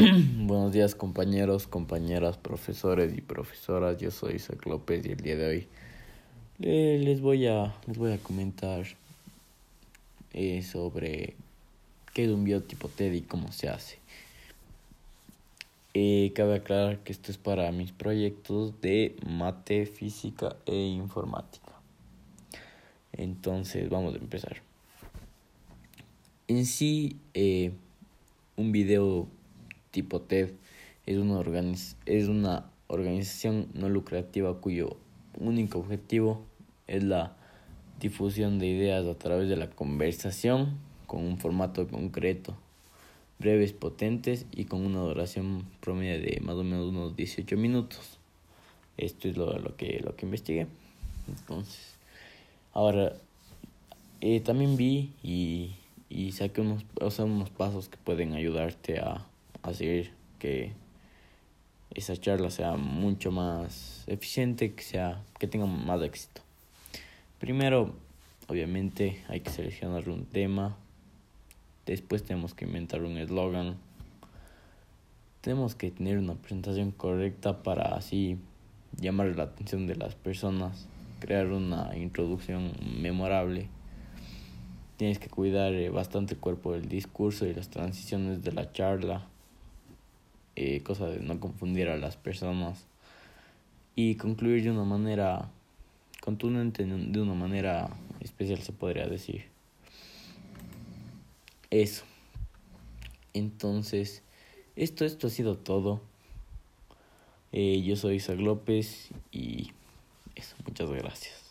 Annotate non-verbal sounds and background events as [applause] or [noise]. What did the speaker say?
[clears throat] Buenos días compañeros, compañeras, profesores y profesoras. Yo soy Isaac López y el día de hoy les voy a, les voy a comentar eh, sobre qué es un biotipo TED y cómo se hace. Eh, cabe aclarar que esto es para mis proyectos de mate, física e informática. Entonces vamos a empezar. En sí, eh, un video tipo TED es una, es una organización no lucrativa cuyo único objetivo es la difusión de ideas a través de la conversación con un formato concreto, breves, potentes y con una duración promedio de más o menos unos 18 minutos. Esto es lo, lo que, lo que investigué. Entonces, ahora, eh, también vi y, y saqué unos, o sea, unos pasos que pueden ayudarte a hacer que esa charla sea mucho más eficiente, que sea que tenga más éxito. Primero, obviamente hay que seleccionar un tema. Después tenemos que inventar un eslogan. Tenemos que tener una presentación correcta para así llamar la atención de las personas, crear una introducción memorable. Tienes que cuidar eh, bastante el cuerpo del discurso y las transiciones de la charla eh, cosa de no confundir a las personas y concluir de una manera contundente, de una manera especial se podría decir. Eso. Entonces, esto, esto ha sido todo. Eh, yo soy Isaac López y eso, muchas gracias.